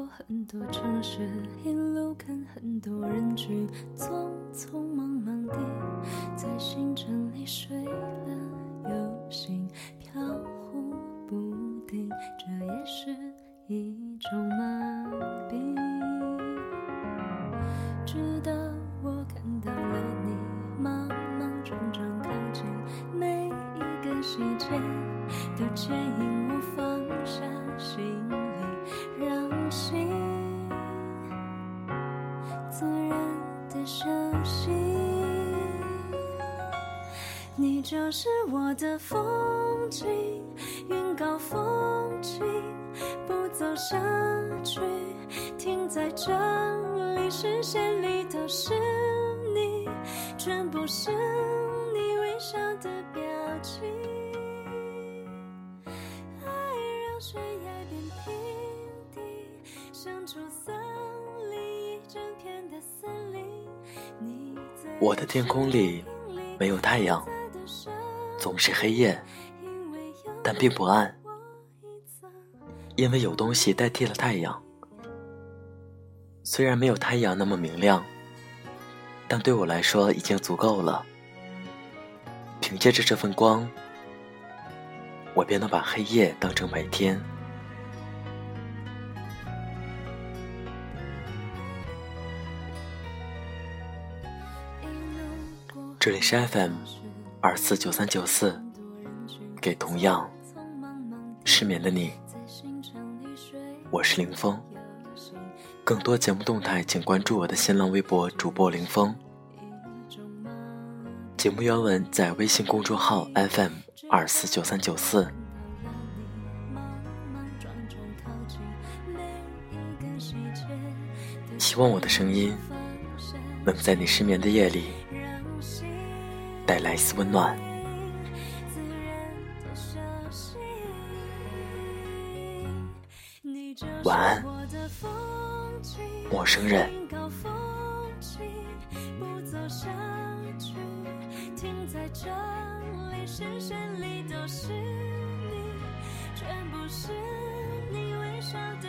过很多城市，一路看很多人群，匆匆忙忙地在星辰里睡就是我的风景，云高风轻，不走下去，停在这里，视线里都是你，全部是你微笑的表情。爱让悬崖变平地，生出森林，一整片的森林。你在我的天空里没有太阳，总是黑夜，但并不暗，因为有东西代替了太阳。虽然没有太阳那么明亮，但对我来说已经足够了。凭借着这份光，我便能把黑夜当成白天。这里是 FM 二四九三九四，给同样失眠的你，我是林峰。更多节目动态，请关注我的新浪微博主播林峰。节目原文在微信公众号 FM 二四九三九四。希望我的声音能在你失眠的夜里带来一丝温暖。晚安，陌生人。全部是你微笑的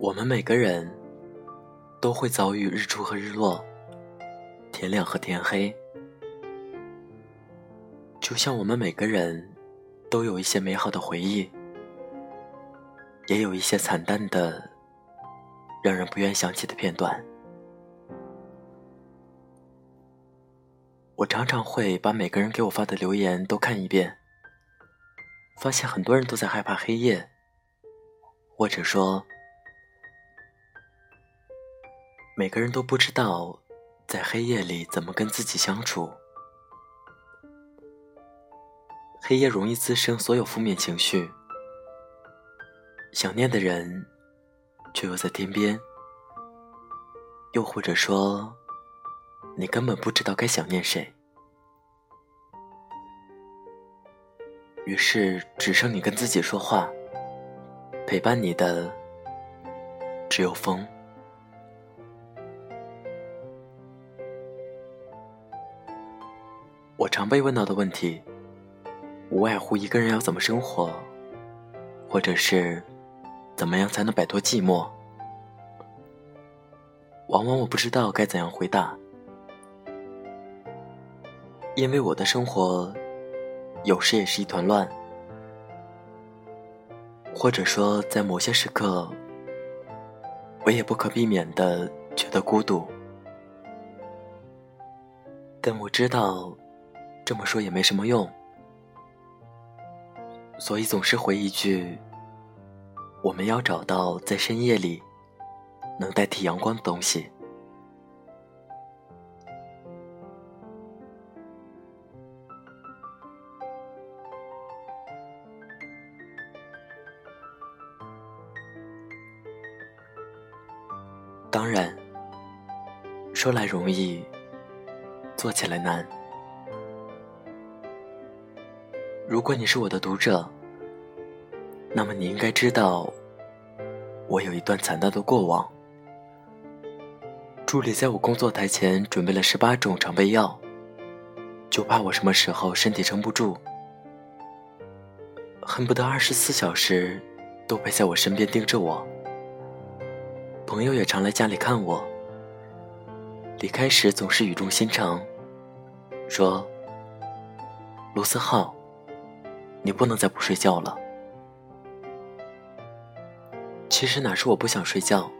我们每个人都会遭遇日出和日落，天亮和天黑。就像我们每个人都有一些美好的回忆，也有一些惨淡的、让人不愿想起的片段。我常常会把每个人给我发的留言都看一遍，发现很多人都在害怕黑夜，或者说。每个人都不知道在黑夜里怎么跟自己相处。黑夜容易滋生所有负面情绪，想念的人却又在天边，又或者说，你根本不知道该想念谁。于是只剩你跟自己说话，陪伴你的只有风。常被问到的问题，无外乎一个人要怎么生活，或者是怎么样才能摆脱寂寞？往往我不知道该怎样回答，因为我的生活有时也是一团乱，或者说在某些时刻，我也不可避免的觉得孤独。但我知道，这么说也没什么用，所以总是回一句：“我们要找到在深夜里能代替阳光的东西。”当然，说来容易。做起来难。如果你是我的读者，那么你应该知道，我有一段惨淡的过往。助理在我工作台前准备了十八种常备药，就怕我什么时候身体撑不住，恨不得二十四小时都陪在我身边盯着我。朋友也常来家里看我，离开时总是语重心长。说：“卢思浩，你不能再不睡觉了。其实哪是我不想睡觉，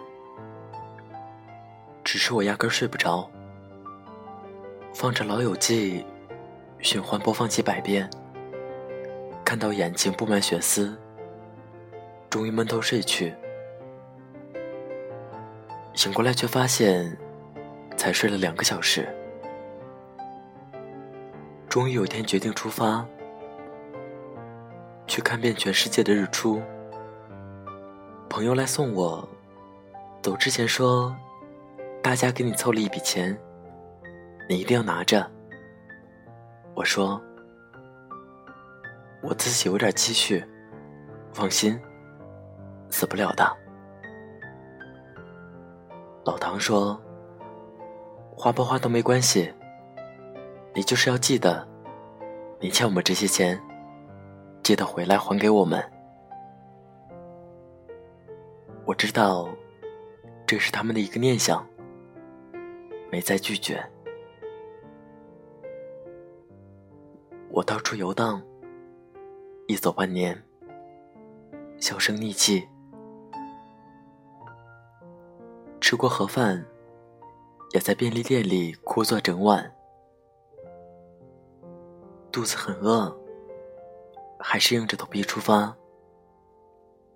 只是我压根睡不着。放着《老友记》，循环播放几百遍，看到眼睛布满血丝，终于闷头睡去。醒过来却发现，才睡了两个小时。”终于有一天决定出发，去看遍全世界的日出。朋友来送我，走之前说：“大家给你凑了一笔钱，你一定要拿着。”我说：“我自己有点积蓄，放心，死不了的。”老唐说：“花不花都没关系。”你就是要记得，你欠我们这些钱，记得回来还给我们。我知道，这是他们的一个念想，没再拒绝。我到处游荡，一走半年，销声匿迹。吃过盒饭，也在便利店里枯坐整晚。肚子很饿，还是硬着头皮出发。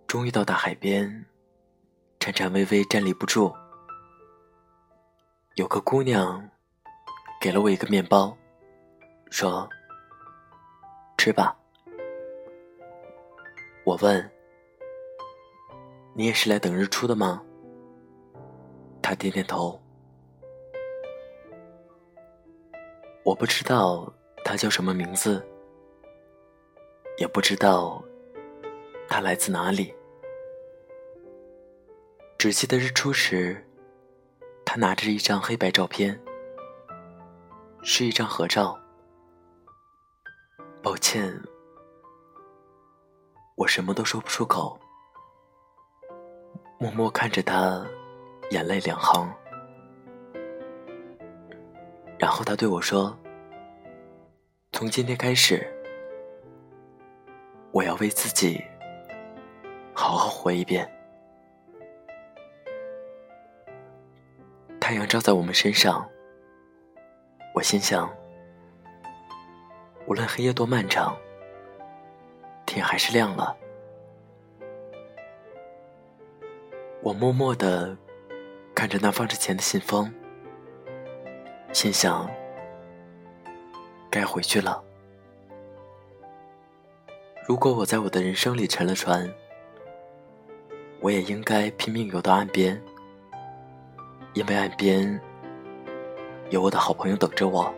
终于到达海边，颤颤巍巍站立不住。有个姑娘给了我一个面包，说：“吃吧。”我问：“你也是来等日出的吗？”她点点头。我不知道。他叫什么名字？也不知道他来自哪里。只记得日出时，他拿着一张黑白照片，是一张合照。抱歉，我什么都说不出口，默默看着他，眼泪两行。然后他对我说。从今天开始，我要为自己好好活一遍。太阳照在我们身上，我心想，无论黑夜多漫长，天还是亮了。我默默的看着那放着钱的信封，心想。该回去了。如果我在我的人生里沉了船，我也应该拼命游到岸边，因为岸边有我的好朋友等着我。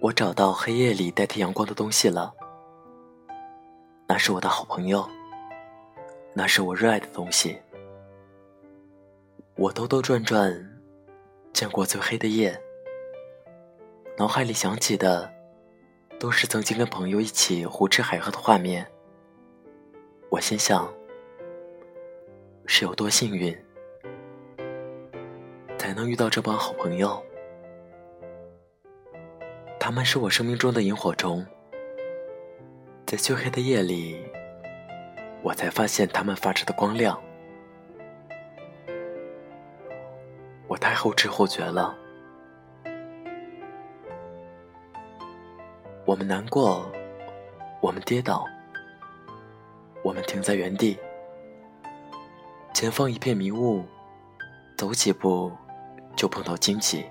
我找到黑夜里代替阳光的东西了，那是我的好朋友，那是我热爱的东西。我兜兜转转，见过最黑的夜，脑海里想起的都是曾经跟朋友一起胡吃海喝的画面。我心想，是有多幸运，才能遇到这帮好朋友。他们是我生命中的萤火虫，在黢黑的夜里，我才发现他们发着的光亮。我太后知后觉了，我们难过，我们跌倒，我们停在原地，前方一片迷雾，走几步就碰到荆棘。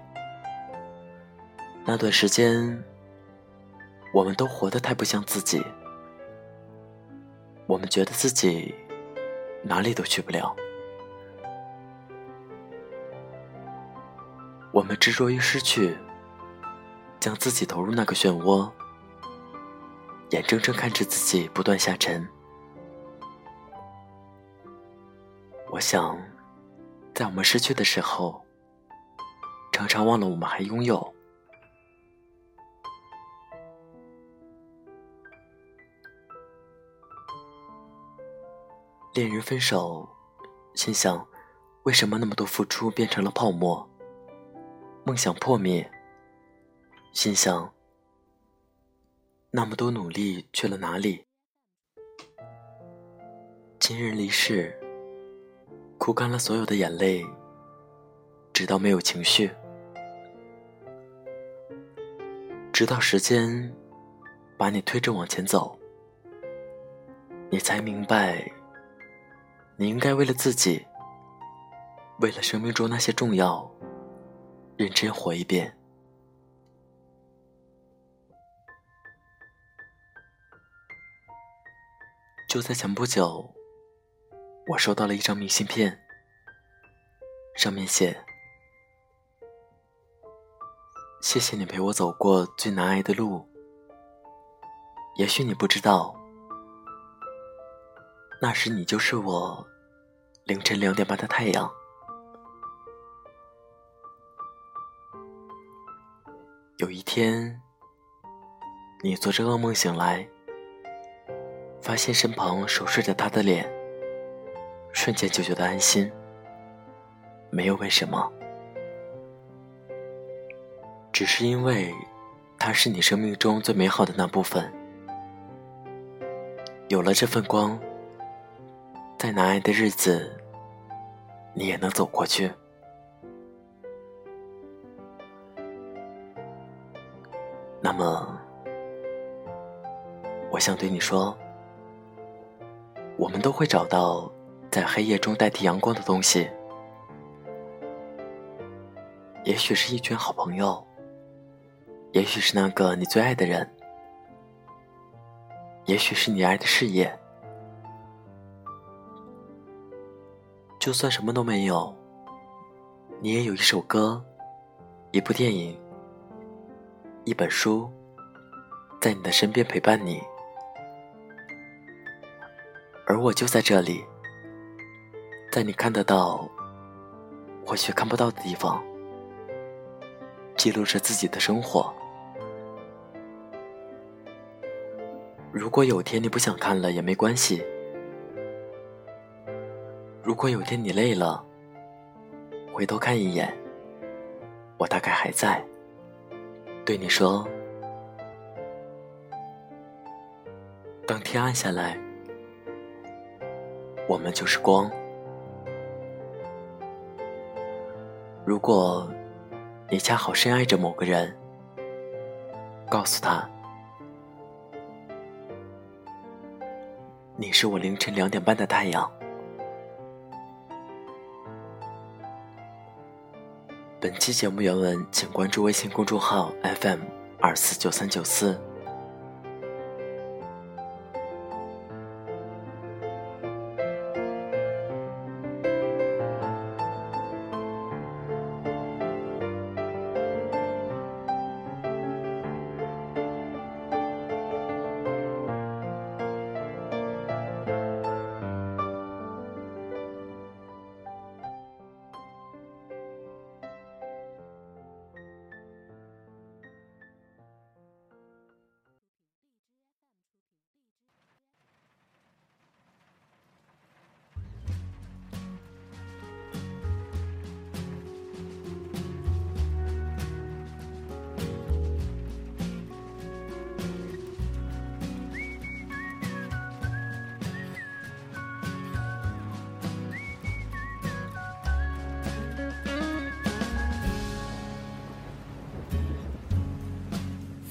那段时间，我们都活得太不像自己。我们觉得自己哪里都去不了。我们执着于失去，将自己投入那个漩涡，眼睁睁看着自己不断下沉。我想，在我们失去的时候，常常忘了我们还拥有。恋人分手，心想：为什么那么多付出变成了泡沫？梦想破灭，心想：那么多努力去了哪里？亲人离世，哭干了所有的眼泪，直到没有情绪，直到时间把你推着往前走，你才明白。你应该为了自己，为了生命中那些重要，认真活一遍。就在前不久，我收到了一张明信片，上面写：“谢谢你陪我走过最难挨的路。也许你不知道。”那时你就是我凌晨两点半的太阳。有一天，你做着噩梦醒来，发现身旁熟睡着他的脸，瞬间就觉得安心。没有为什么，只是因为他是你生命中最美好的那部分。有了这份光。再难挨的日子，你也能走过去。那么，我想对你说，我们都会找到在黑夜中代替阳光的东西。也许是一群好朋友，也许是那个你最爱的人，也许是你爱的事业。就算什么都没有，你也有一首歌，一部电影，一本书，在你的身边陪伴你，而我就在这里，在你看得到，或许看不到的地方，记录着自己的生活。如果有天你不想看了也没关系。如果有天你累了，回头看一眼，我大概还在，对你说：当天暗下来，我们就是光。如果你恰好深爱着某个人，告诉他，你是我凌晨两点半的太阳。本期节目原文，请关注微信公众号 FM 二四九三九四。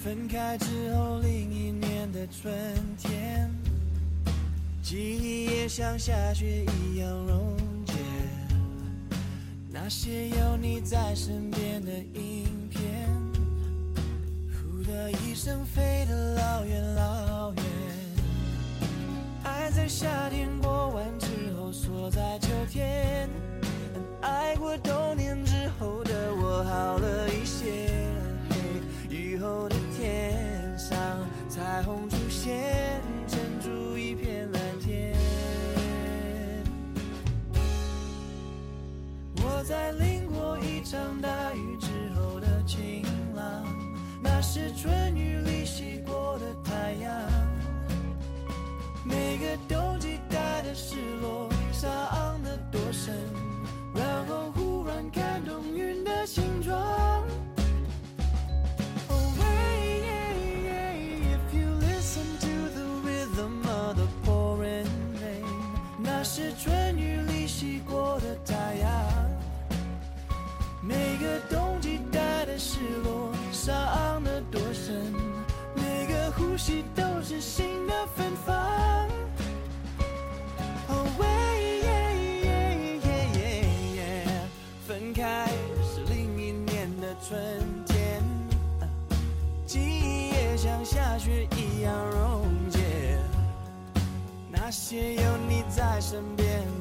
分开之后，另一年的春天，记忆也像下雪一样溶解。那些有你在身边的影片，呼的一声飞得老远老远。爱在夏天过完之后锁在秋天，爱过冬天之后的我好了一些。雨后的天上，彩虹出现，撑住一片蓝天。我在那些有你在身边。